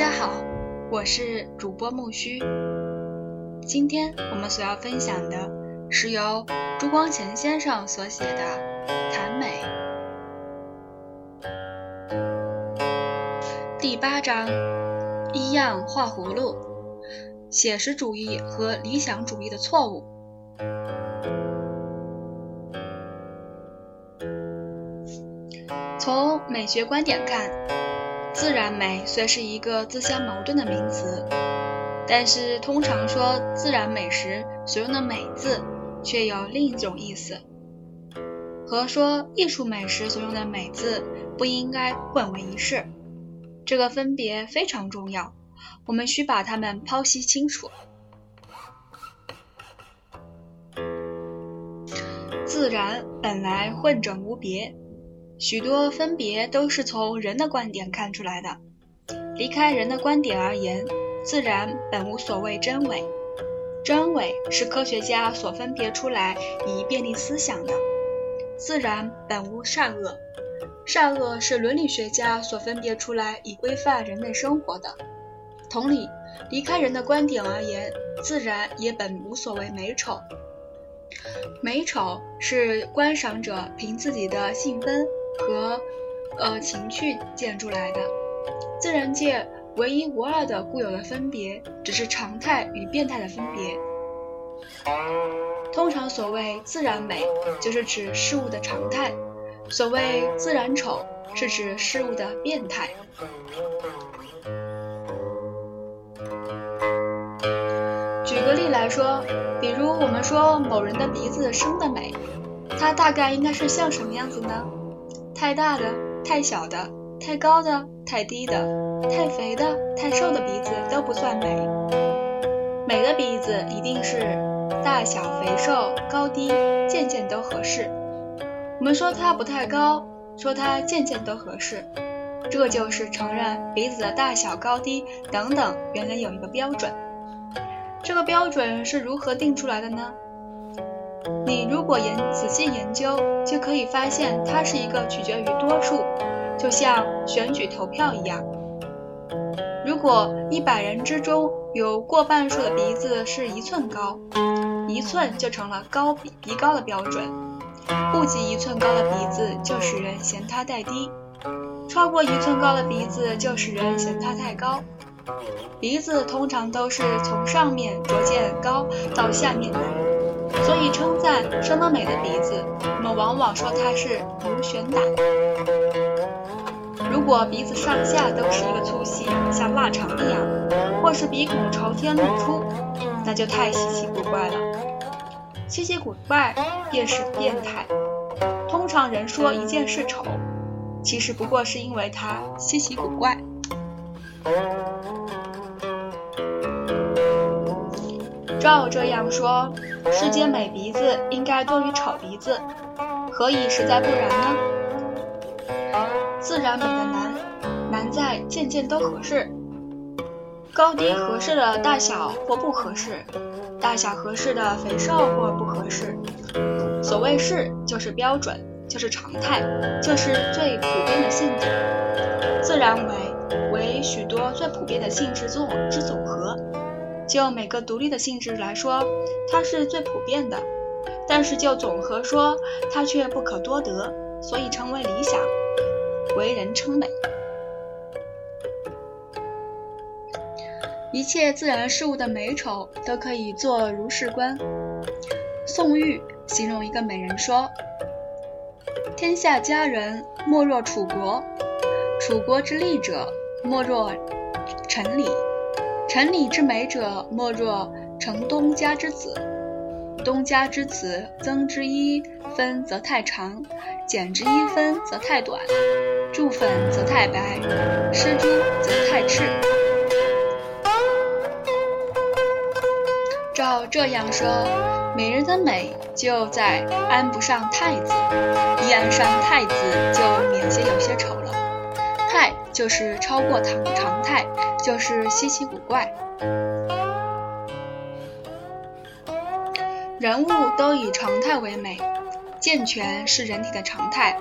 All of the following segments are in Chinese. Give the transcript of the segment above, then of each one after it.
大家好，我是主播木须。今天我们所要分享的是由朱光潜先生所写的《谈美》第八章：一样画葫芦，写实主义和理想主义的错误。从美学观点看。自然美虽是一个自相矛盾的名词，但是通常说自然美时所用的“美”字却有另一种意思，和说艺术美时所用的“美”字不应该混为一事。这个分别非常重要，我们需把它们剖析清楚。自然本来混整无别。许多分别都是从人的观点看出来的。离开人的观点而言，自然本无所谓真伪，真伪是科学家所分别出来以便利思想的。自然本无善恶，善恶是伦理学家所分别出来以规范人类生活的。同理，离开人的观点而言，自然也本无所谓美丑，美丑是观赏者凭自己的兴奋。和呃情趣建筑来的，自然界唯一无二的固有的分别，只是常态与变态的分别。通常所谓自然美，就是指事物的常态；所谓自然丑，是指事物的变态。举个例来说，比如我们说某人的鼻子生的美，它大概应该是像什么样子呢？太大的、太小的、太高的、太低的、太肥的、太瘦的鼻子都不算美。美的鼻子一定是大小、肥瘦、高低件件都合适。我们说它不太高，说它件件都合适，这就是承认鼻子的大小、高低等等原来有一个标准。这个标准是如何定出来的呢？你如果研仔细研究，就可以发现它是一个取决于多数，就像选举投票一样。如果一百人之中有过半数的鼻子是一寸高，一寸就成了高鼻鼻高的标准。不及一寸高的鼻子就使人嫌它太低，超过一寸高的鼻子就使人嫌它太高。鼻子通常都是从上面逐渐高到下面。所以称赞生得美的鼻子，我们往往说它是螺旋打。如果鼻子上下都是一个粗细，像腊肠一样，或是鼻孔朝天露出，那就太稀奇古怪了。稀奇古怪便是变态。通常人说一件事丑，其实不过是因为它稀奇古怪。照这样说，世间美鼻子应该多于丑鼻子，何以实在不然呢？自然美的难，难在件件都合适，高低合适的大小或不合适，大小合适的肥瘦或不合适。所谓是，就是标准，就是常态，就是最普遍的性质。自然美为许多最普遍的性质总之总和。就每个独立的性质来说，它是最普遍的；但是就总和说，它却不可多得，所以成为理想，为人称美。一切自然事物的美丑都可以做如是观。宋玉形容一个美人说：“天下佳人莫若楚国，楚国之丽者莫若陈李。”城里之美者，莫若城东家之子。东家之子，增之一分则太长，减之一分则太短。注粉则太白，施朱则太赤。照这样说，美人的美就在安不上太子，一安上太子，就免些有些丑了。太就是超过常常态。就是稀奇古怪，人物都以常态为美，健全是人体的常态，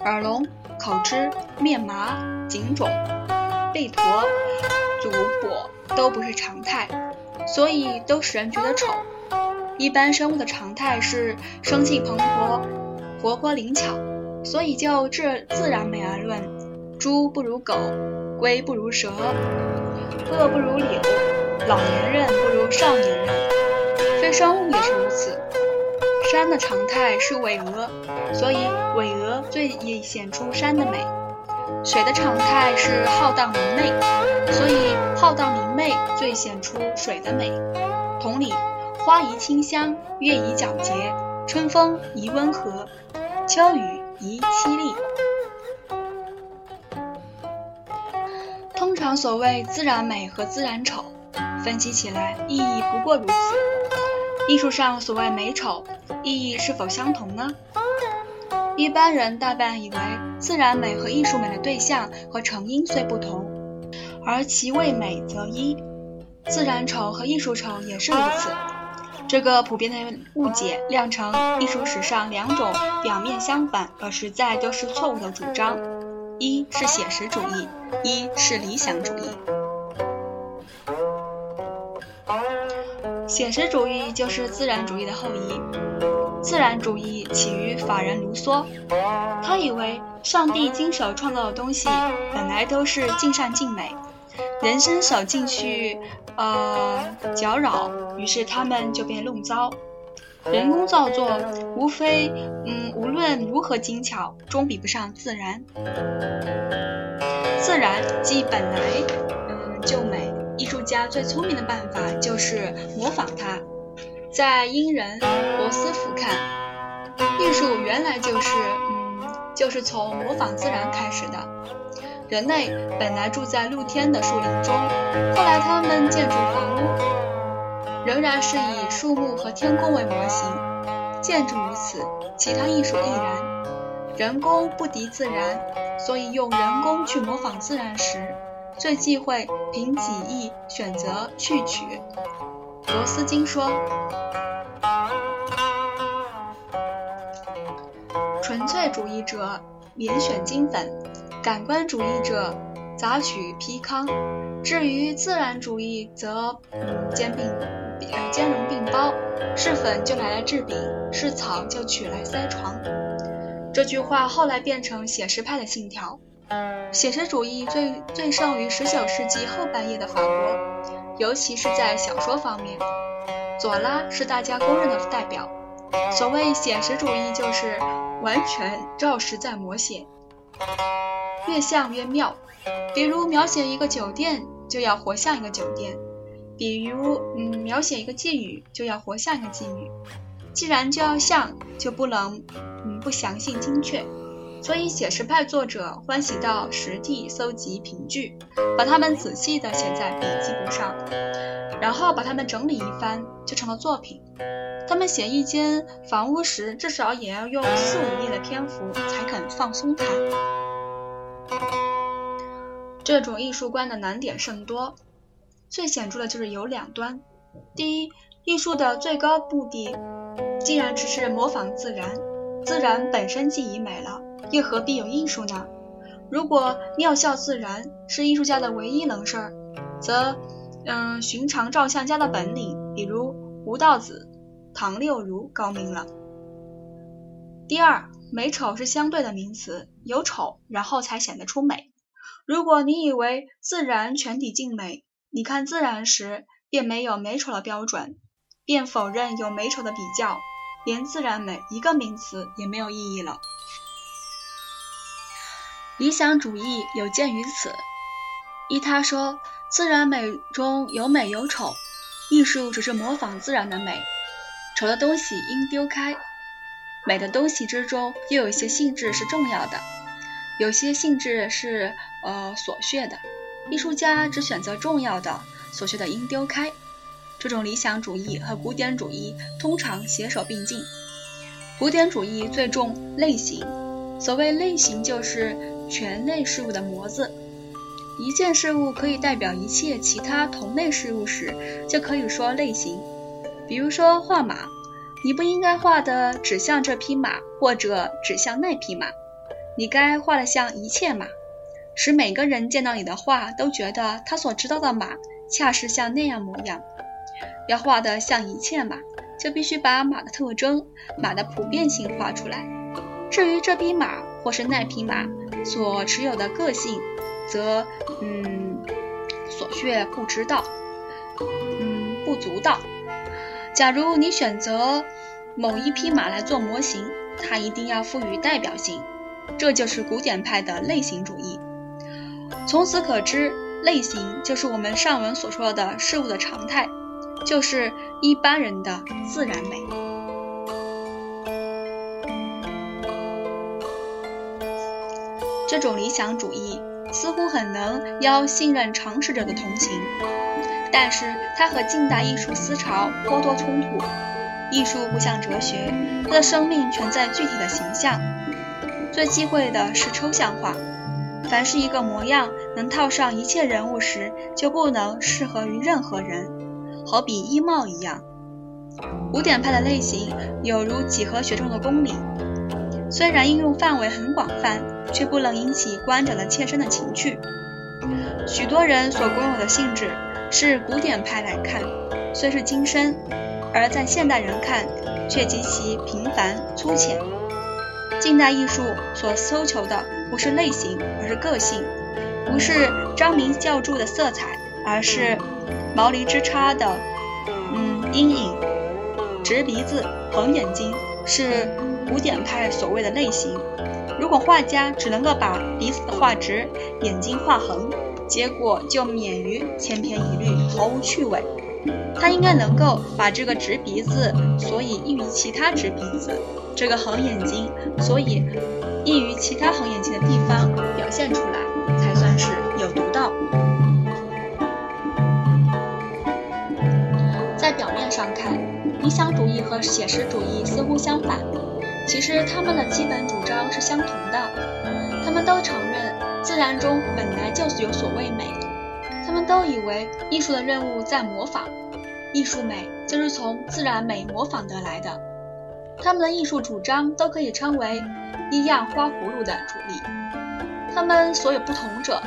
耳聋、口吃、面麻、颈肿，背驼、足跛都不是常态，所以都使人觉得丑。一般生物的常态是生气蓬勃、活泼灵巧，所以就自自然美而论，猪不如狗，龟不如蛇，恶不如柳，老年人不如少年人，非生物也是如此。山的常态是巍峨，所以巍峨最易显出山的美；水的常态是浩荡明媚，所以浩荡明媚最显出水的美。同理。花宜清香，月宜皎洁，春风宜温和，秋雨宜凄厉。通常所谓自然美和自然丑，分析起来意义不过如此。艺术上所谓美丑，意义是否相同呢？一般人大半以为自然美和艺术美的对象和成因虽不同，而其为美则一。自然丑和艺术丑也是如此。这个普遍的误解酿成艺术史上两种表面相反而实在都是错误的主张：一是写实主义，一是理想主义。写实主义就是自然主义的后裔。自然主义起于法人卢梭，他以为上帝经手创造的东西本来都是尽善尽美。人伸手进去，呃，搅扰，于是他们就变弄糟。人工造作，无非，嗯，无论如何精巧，终比不上自然。自然即本来，嗯，就美。艺术家最聪明的办法就是模仿它。在英人罗斯福看，艺术原来就是，嗯，就是从模仿自然开始的。人类本来住在露天的树林中，后来他们建筑房屋，仍然是以树木和天空为模型。建筑如此，其他艺术亦然。人工不敌自然，所以用人工去模仿自然时，最忌讳凭己意选择去取。罗斯金说：“纯粹主义者免选金粉。”感官主义者杂取皮糠，至于自然主义则兼并呃兼容并包，是粉就拿来制饼，是草就取来塞床。这句话后来变成写实派的信条。写实主义最最盛于十九世纪后半叶的法国，尤其是在小说方面，左拉是大家公认的代表。所谓写实主义，就是完全照实在摹写。越像越妙，比如描写一个酒店，就要活像一个酒店；比如，嗯，描写一个妓女，就要活像一个妓女。既然就要像，就不能，嗯，不详细精确。所以写实派作者欢喜到实地搜集凭据，把它们仔细地写在笔记簿上，然后把它们整理一番，就成了作品。他们写一间房屋时，至少也要用四五页的篇幅才肯放松它。这种艺术观的难点甚多，最显著的就是有两端。第一，艺术的最高目的既然只是模仿自然，自然本身既已美了，又何必有艺术呢？如果妙效自然是艺术家的唯一能事儿，则，嗯，寻常照相家的本领，比如吴道子、唐六如高明了。第二，美丑是相对的名词，有丑，然后才显得出美。如果你以为自然全体尽美，你看自然时便没有美丑的标准，便否认有美丑的比较，连自然美一个名词也没有意义了。理想主义有鉴于此，依他说，自然美中有美有丑，艺术只是模仿自然的美，丑的东西应丢开，美的东西之中又有些性质是重要的。有些性质是呃琐屑的，艺术家只选择重要的，所学的应丢开。这种理想主义和古典主义通常携手并进。古典主义最重类型，所谓类型就是全类事物的模子。一件事物可以代表一切其他同类事物时，就可以说类型。比如说画马，你不应该画的只像这匹马，或者只像那匹马。你该画的像一切马，使每个人见到你的画都觉得他所知道的马恰是像那样模样。要画得像一切马，就必须把马的特征、马的普遍性画出来。至于这匹马或是那匹马所持有的个性，则嗯，所却不知道，嗯，不足道。假如你选择某一匹马来做模型，它一定要赋予代表性，这就是古典派的类型主义。从此可知，类型就是我们上文所说的事物的常态，就是一般人的自然美。这种理想主义似乎很能邀信任常识者的同情，但是它和近代艺术思潮颇多冲突。艺术不像哲学，它的生命全在具体的形象。最忌讳的是抽象化。凡是一个模样能套上一切人物时，就不能适合于任何人，好比衣帽一样。古典派的类型有如几何学中的公理，虽然应用范围很广泛，却不能引起观者的切身的情趣。许多人所共有的性质，是古典派来看虽是精深，而在现代人看却极其平凡粗浅。近代艺术所搜求的不是类型，而是个性；不是张明教著的色彩，而是毛厘之差的嗯阴影。直鼻子、横眼睛是古典派所谓的类型。如果画家只能够把鼻子画直，眼睛画横，结果就免于千篇一律，毫无趣味。他应该能够把这个直鼻子，所以异于其他直鼻子；这个横眼睛，所以异于其他横眼睛的地方表现出来，才算是有独到。在表面上看，理想主义和写实主义似乎相反，其实他们的基本主张是相同的。他们都承认自然中本来就是有所谓美。他们都以为艺术的任务在模仿，艺术美就是从自然美模仿得来的。他们的艺术主张都可以称为一样花葫芦的主力。他们所有不同者，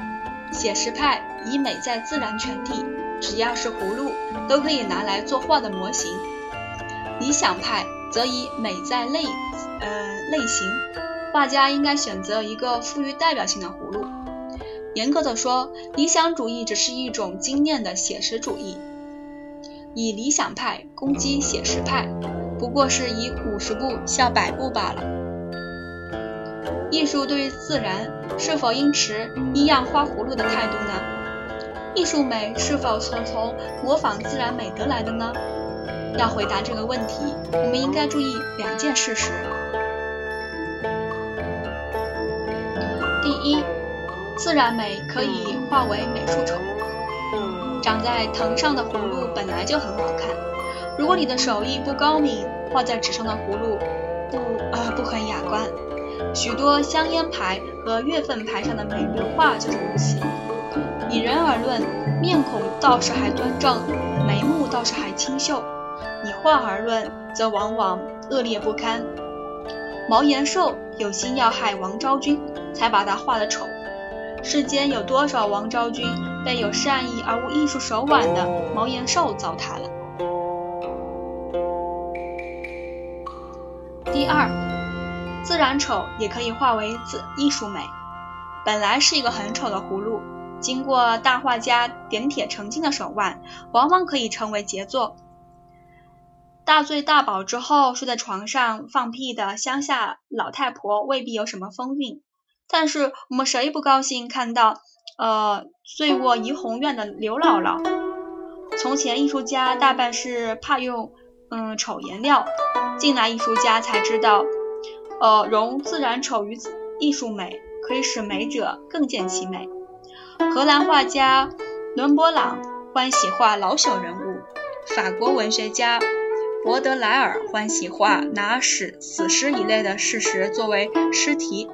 写实派以美在自然全体，只要是葫芦都可以拿来作画的模型；理想派则以美在类，呃类型，画家应该选择一个富于代表性的葫芦。严格的说，理想主义只是一种经验的写实主义，以理想派攻击写实派，不过是以五十步笑百步罢了。艺术对于自然是否应持一样花葫芦的态度呢？艺术美是否从从模仿自然美得来的呢？要回答这个问题，我们应该注意两件事实。第一。自然美可以化为美术丑。长在藤上的葫芦本来就很好看，如果你的手艺不高明，画在纸上的葫芦不呃不很雅观。许多香烟牌和月份牌上的美人画就是如此。以人而论，面孔倒是还端正，眉目倒是还清秀；以画而论，则往往恶劣不堪。毛延寿有心要害王昭君，才把他画得丑。世间有多少王昭君被有善意而无艺术手腕的毛延寿糟蹋了？第二，自然丑也可以化为自艺术美。本来是一个很丑的葫芦，经过大画家点铁成金的手腕，往往可以成为杰作。大醉大饱之后睡在床上放屁的乡下老太婆未必有什么风韵。但是我们谁不高兴看到，呃，醉卧怡红院的刘姥姥？从前艺术家大半是怕用，嗯，丑颜料，近来艺术家才知道，呃，融自然丑于艺术美，可以使美者更见其美。荷兰画家伦勃朗欢喜画老朽人物，法国文学家博德莱尔欢喜画拿死死尸一类的事实作为诗题。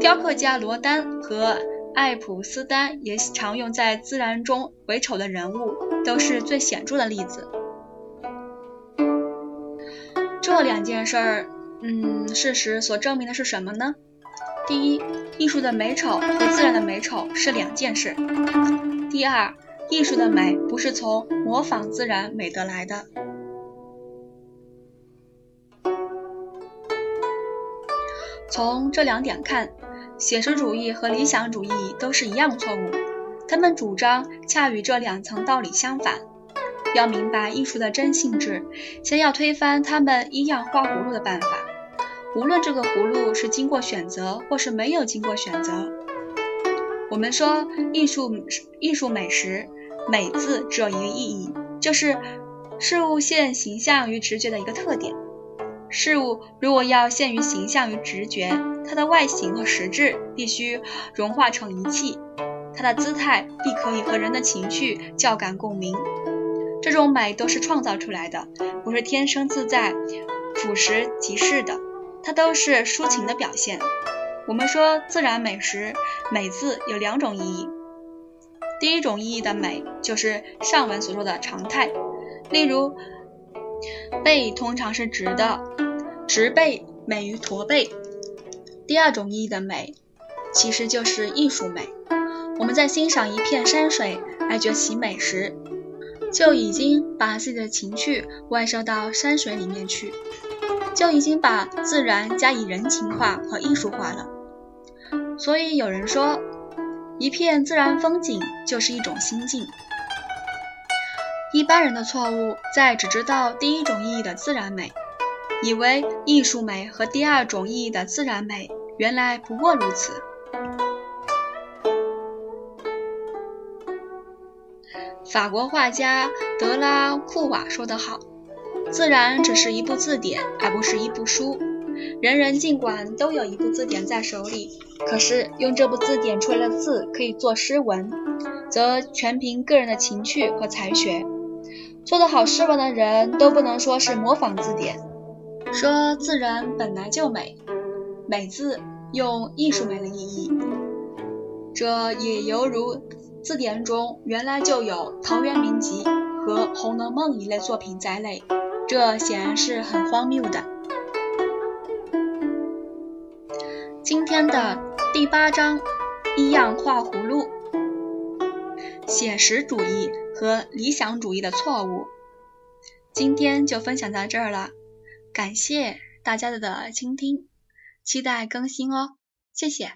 雕刻家罗丹和爱普斯丹也常用在自然中为丑的人物，都是最显著的例子。这两件事儿，嗯，事实所证明的是什么呢？第一，艺术的美丑和自然的美丑是两件事。第二，艺术的美不是从模仿自然美得来的。从这两点看，写实主义和理想主义都是一样错误。他们主张恰与这两层道理相反。要明白艺术的真性质，先要推翻他们一样画葫芦的办法。无论这个葫芦是经过选择，或是没有经过选择。我们说艺术艺术美时，美字只有一个意义，就是事物现形象与直觉的一个特点。事物如果要限于形象与直觉，它的外形和实质必须融化成一气，它的姿态必可以和人的情绪较感共鸣。这种美都是创造出来的，不是天生自在、俯拾即是的，它都是抒情的表现。我们说自然美时，美字有两种意义。第一种意义的美，就是上文所说的常态，例如。背通常是直的，直背美于驼背。第二种意义的美，其实就是艺术美。我们在欣赏一片山水来觉其美时，就已经把自己的情绪外射到山水里面去，就已经把自然加以人情化和艺术化了。所以有人说，一片自然风景就是一种心境。一般人的错误在只知道第一种意义的自然美，以为艺术美和第二种意义的自然美原来不过如此。法国画家德拉库瓦说得好：“自然只是一部字典，而不是一部书。人人尽管都有一部字典在手里，可是用这部字典出来的字可以做诗文，则全凭个人的情趣和才学。”做得好诗文的人都不能说是模仿字典，说自然本来就美，美字用艺术美的意义，这也犹如字典中原来就有陶渊明集和《红楼梦》一类作品在内，这显然是很荒谬的。今天的第八章，一样画葫芦，写实主义。和理想主义的错误，今天就分享到这儿了，感谢大家的倾听，期待更新哦，谢谢。